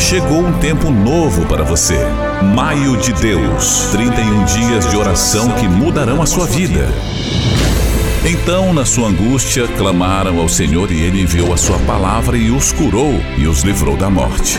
Chegou um tempo novo para você. Maio de Deus 31 dias de oração que mudarão a sua vida. Então, na sua angústia, clamaram ao Senhor e ele enviou a sua palavra e os curou e os livrou da morte.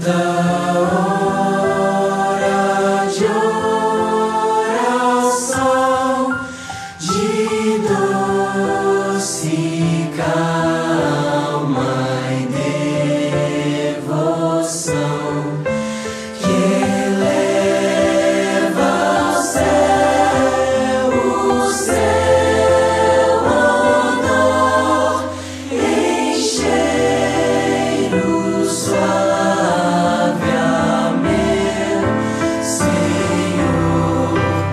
the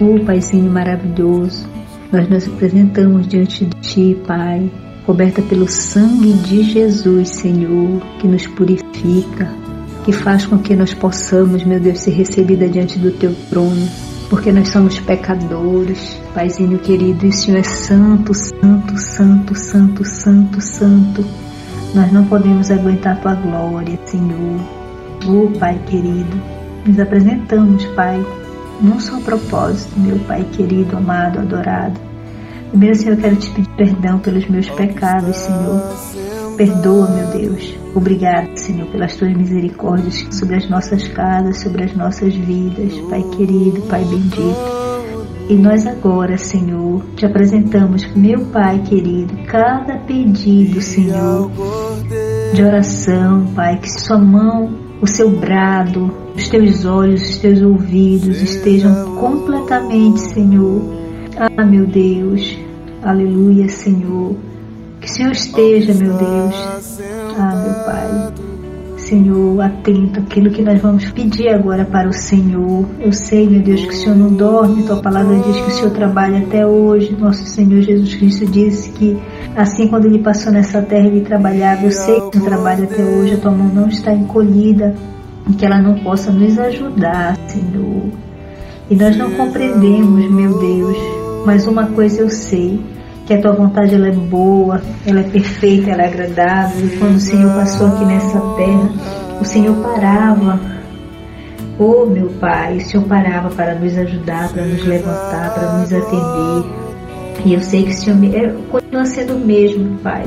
Oh, Paizinho maravilhoso, nós nos apresentamos diante de Ti, Pai, coberta pelo sangue de Jesus, Senhor, que nos purifica, que faz com que nós possamos, meu Deus, ser recebida diante do Teu trono, porque nós somos pecadores, Paizinho querido, e o Senhor é santo, santo, santo, santo, santo, santo. Nós não podemos aguentar Tua glória, Senhor. Oh, Pai querido, nos apresentamos, Pai, num só propósito, meu Pai querido, amado, adorado. Primeiro, Senhor, eu quero te pedir perdão pelos meus pecados, Senhor. Perdoa, meu Deus. Obrigado, Senhor, pelas tuas misericórdias sobre as nossas casas, sobre as nossas vidas, Pai querido, Pai bendito. E nós agora, Senhor, te apresentamos, meu Pai querido, cada pedido, Senhor, de oração, Pai, que sua mão o seu brado, os teus olhos, os teus ouvidos estejam completamente, Senhor. Ah, meu Deus, aleluia, Senhor. Que o Senhor esteja, meu Deus. Ah, meu Pai. Senhor, atento àquilo que nós vamos pedir agora para o Senhor. Eu sei, meu Deus, que o Senhor não dorme, tua palavra diz que o Senhor trabalha até hoje. Nosso Senhor Jesus Cristo disse que assim quando ele passou nessa terra ele trabalhava. Eu sei que o trabalha até hoje, a tua mão não está encolhida que ela não possa nos ajudar, Senhor. E nós não compreendemos, meu Deus, mas uma coisa eu sei, que a tua vontade ela é boa, ela é perfeita, ela é agradável. E quando o Senhor passou aqui nessa terra, o Senhor parava. Oh, meu Pai, o Senhor parava para nos ajudar, para nos levantar, para nos atender. E eu sei que o Senhor é, continua sendo o mesmo, Pai.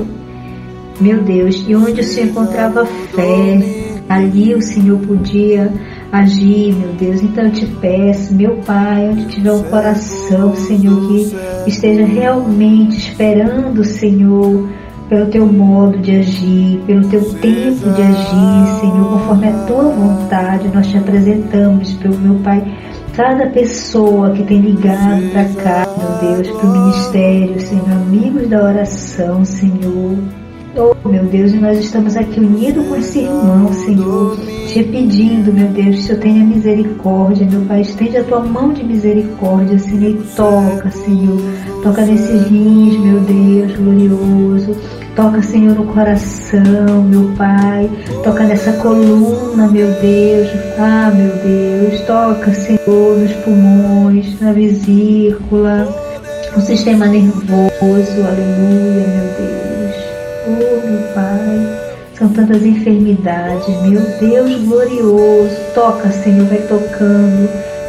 Meu Deus, e onde o Senhor encontrava fé, ali o Senhor podia agir, meu Deus. Então eu te peço, meu Pai, onde tiver um coração, Senhor, que esteja realmente esperando, Senhor, pelo teu modo de agir, pelo teu tempo de agir, Senhor, conforme a tua vontade, nós te apresentamos, pelo meu Pai, cada pessoa que tem ligado para cá, meu Deus, para o ministério, Senhor, amigos da oração, Senhor. Oh, meu Deus, e nós estamos aqui unidos com esse irmão, Senhor, te pedindo, meu Deus, que Senhor tenha misericórdia, meu Pai, estende a tua mão de misericórdia, Senhor, e toca, Senhor, toca nesses rins, meu Deus, glorioso, toca, Senhor, no coração, meu Pai, toca nessa coluna, meu Deus, ah, meu Deus, toca, Senhor, nos pulmões, na vesícula, no sistema nervoso, aleluia, meu Deus, oh, meu Pai, são tantas enfermidades, meu Deus glorioso. Toca, Senhor, vai tocando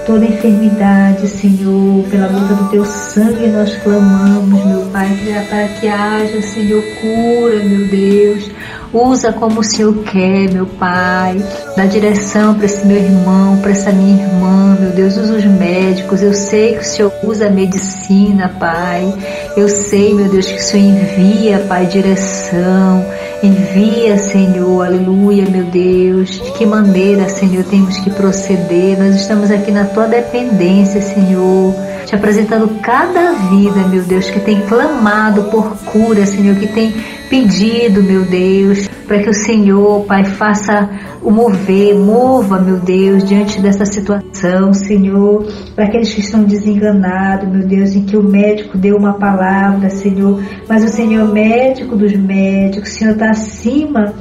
toda enfermidade, Senhor, pela luta do teu sangue nós clamamos, meu Pai, para que haja, Senhor, cura, meu Deus. Usa como o Senhor quer, meu Pai. Dá direção para esse meu irmão, para essa minha irmã, meu Deus. Usa os médicos. Eu sei que o Senhor usa a medicina, Pai. Eu sei, meu Deus, que o Senhor envia, Pai, direção. Envia, Senhor, aleluia, meu Deus. De que maneira, Senhor, temos que proceder? Nós estamos aqui na tua dependência, Senhor. Te apresentando cada vida, meu Deus, que tem clamado por cura, Senhor, que tem pedido, meu Deus, para que o Senhor, Pai, faça o mover, mova, meu Deus, diante dessa situação, Senhor, para aqueles que estão desenganados, meu Deus, em que o médico deu uma palavra, Senhor, mas o Senhor é médico dos médicos, o Senhor está acima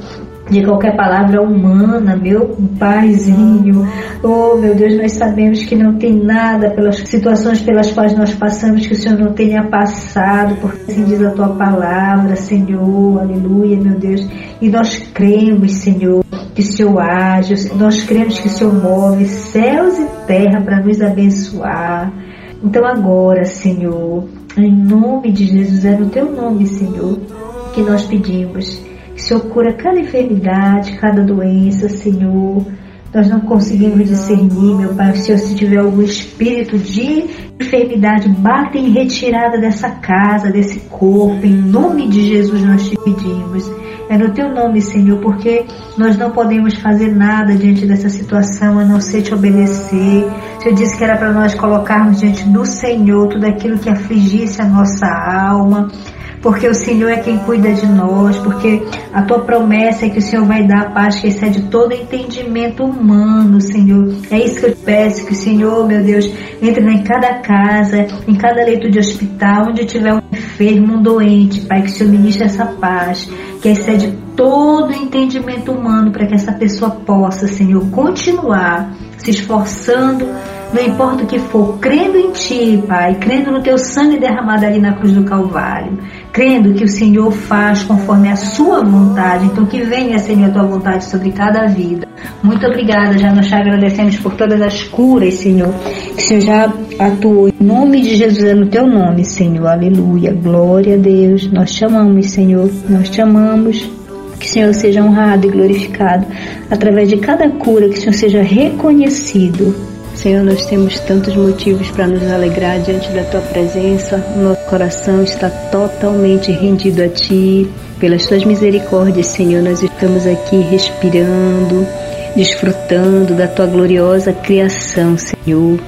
de qualquer palavra humana, meu paizinho. Oh, meu Deus, nós sabemos que não tem nada pelas situações pelas quais nós passamos que o Senhor não tenha passado, porque assim diz a tua palavra, Senhor. Aleluia, meu Deus. E nós cremos, Senhor, que o Senhor age, nós cremos que o Senhor move céus e terra para nos abençoar. Então agora, Senhor, em nome de Jesus, é no teu nome, Senhor, que nós pedimos Senhor cura cada enfermidade, cada doença, Senhor. Nós não conseguimos discernir, meu Pai, Senhor, se tiver algum espírito de enfermidade, bata em retirada dessa casa, desse corpo. Em nome de Jesus nós te pedimos. É no teu nome, Senhor, porque nós não podemos fazer nada diante dessa situação a não ser te obedecer. O Senhor disse que era para nós colocarmos diante do Senhor tudo aquilo que afligisse a nossa alma porque o Senhor é quem cuida de nós, porque a tua promessa é que o Senhor vai dar a paz que excede todo entendimento humano, Senhor. É isso que eu te peço, que o Senhor, meu Deus, entre em cada casa, em cada leito de hospital, onde tiver um enfermo, um doente, Pai, que o Senhor ministre essa paz, que excede todo entendimento humano, para que essa pessoa possa, Senhor, continuar se esforçando não importa o que for, crendo em Ti, Pai, crendo no Teu sangue derramado ali na cruz do Calvário, crendo que o Senhor faz conforme a Sua vontade. Então, que venha, Senhor, a Tua vontade sobre cada vida. Muito obrigada, já nós te agradecemos por todas as curas, Senhor, que o Senhor já atuou. Em nome de Jesus, é no Teu nome, Senhor. Aleluia. Glória a Deus. Nós te amamos, Senhor. Nós te amamos. Que o Senhor seja honrado e glorificado através de cada cura, que o Senhor seja reconhecido Senhor, nós temos tantos motivos para nos alegrar diante da tua presença. Nosso coração está totalmente rendido a ti. Pelas tuas misericórdias, Senhor, nós estamos aqui respirando, desfrutando da tua gloriosa criação, Senhor.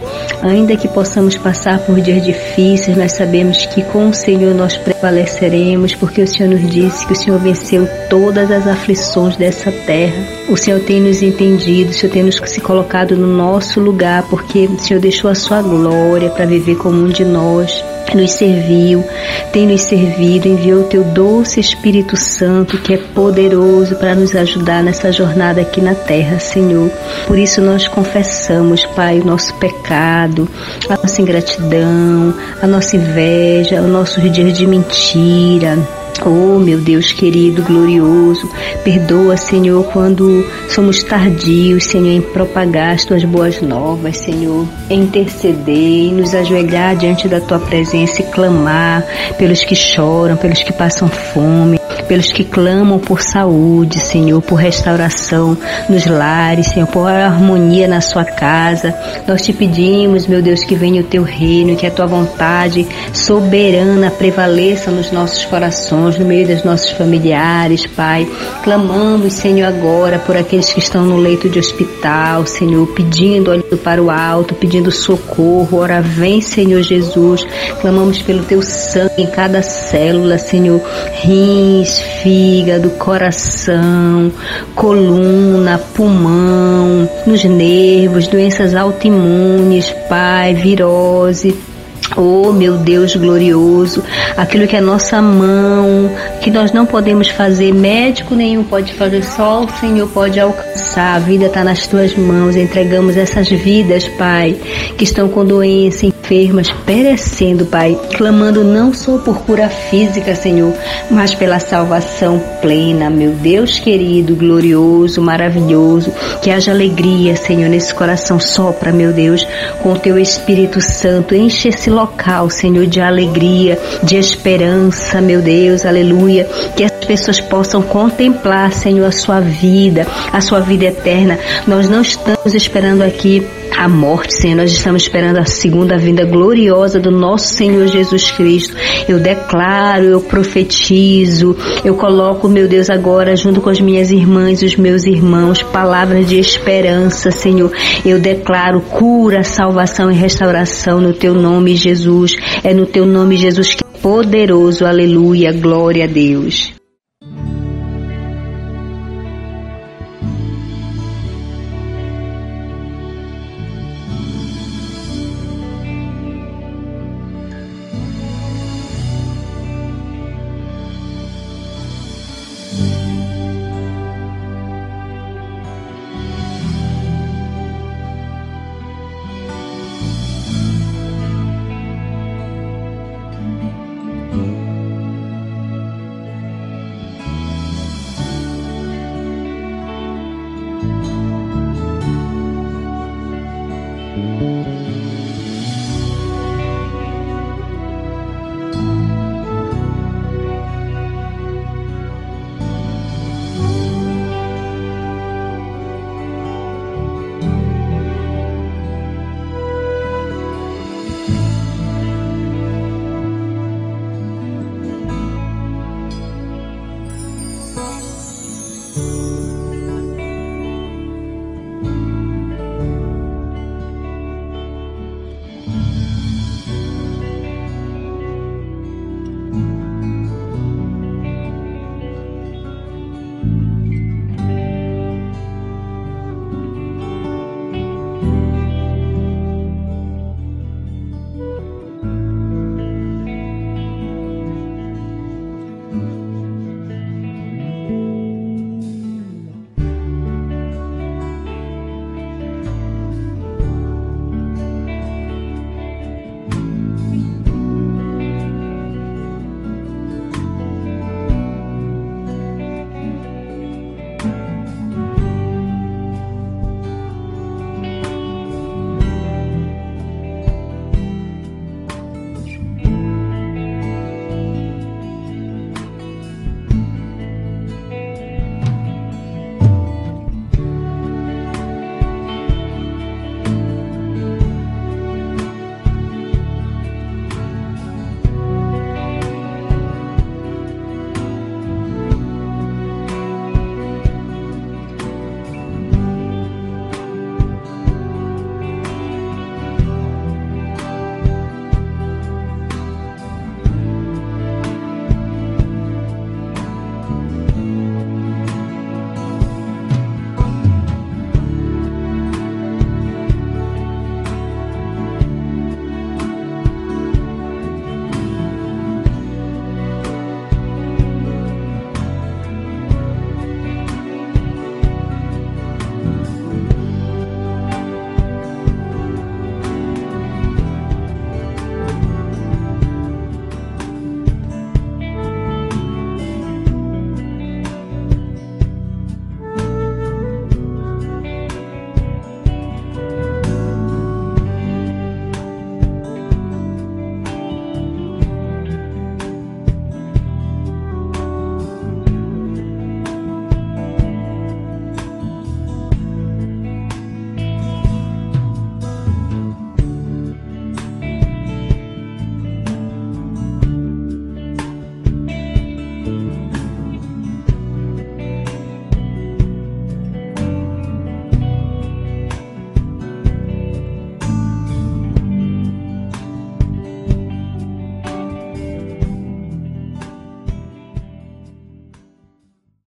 Ainda que possamos passar por dias difíceis, nós sabemos que com o Senhor nós prevaleceremos, porque o Senhor nos disse que o Senhor venceu todas as aflições dessa terra. O Senhor tem nos entendido, o Senhor tem nos se colocado no nosso lugar, porque o Senhor deixou a sua glória para viver como um de nós nos serviu, tem nos servido, enviou o teu doce Espírito Santo, que é poderoso para nos ajudar nessa jornada aqui na terra, Senhor. Por isso nós confessamos, Pai, o nosso pecado, a nossa ingratidão, a nossa inveja, os nossos dias de mentira Oh, meu Deus querido, glorioso, perdoa, Senhor, quando somos tardios, Senhor, em propagar as tuas boas novas, Senhor, em interceder, em nos ajoelhar diante da tua presença e clamar pelos que choram, pelos que passam fome, pelos que clamam por saúde, Senhor, por restauração nos lares, Senhor, por harmonia na sua casa. Nós te pedimos, meu Deus, que venha o teu reino, que a tua vontade soberana prevaleça nos nossos corações, no meio dos nossos familiares, Pai. Clamamos, Senhor, agora por aqueles que estão no leito de hospital, Senhor, pedindo, olhando para o alto, pedindo socorro. Ora, vem, Senhor Jesus. Clamamos pelo teu sangue em cada célula, Senhor. Rins, fígado, coração, coluna, pulmão, nos nervos, doenças autoimunes, Pai, virose, Oh, meu Deus glorioso, aquilo que é nossa mão, que nós não podemos fazer, médico nenhum pode fazer, só o Senhor pode alcançar. A vida está nas tuas mãos. Entregamos essas vidas, Pai, que estão com doença, enfermas, perecendo, Pai, clamando não só por cura física, Senhor, mas pela salvação plena, meu Deus querido, glorioso, maravilhoso. Que haja alegria, Senhor, nesse coração. Sopra, meu Deus, com o teu Espírito Santo. Enche esse local, Senhor, de alegria, de esperança, meu Deus, aleluia. Que as pessoas possam contemplar, Senhor, a sua vida, a sua vida eterna. Nós não estamos esperando aqui a morte, Senhor. Nós estamos esperando a segunda vinda gloriosa do nosso Senhor Jesus Cristo. Eu declaro, eu profetizo, eu coloco, meu Deus, agora junto com as minhas irmãs e os meus irmãos, palavras de esperança, Senhor. Eu declaro cura, salvação e restauração no teu nome, Jesus. É no teu nome, Jesus, que é poderoso. Aleluia. Glória a Deus.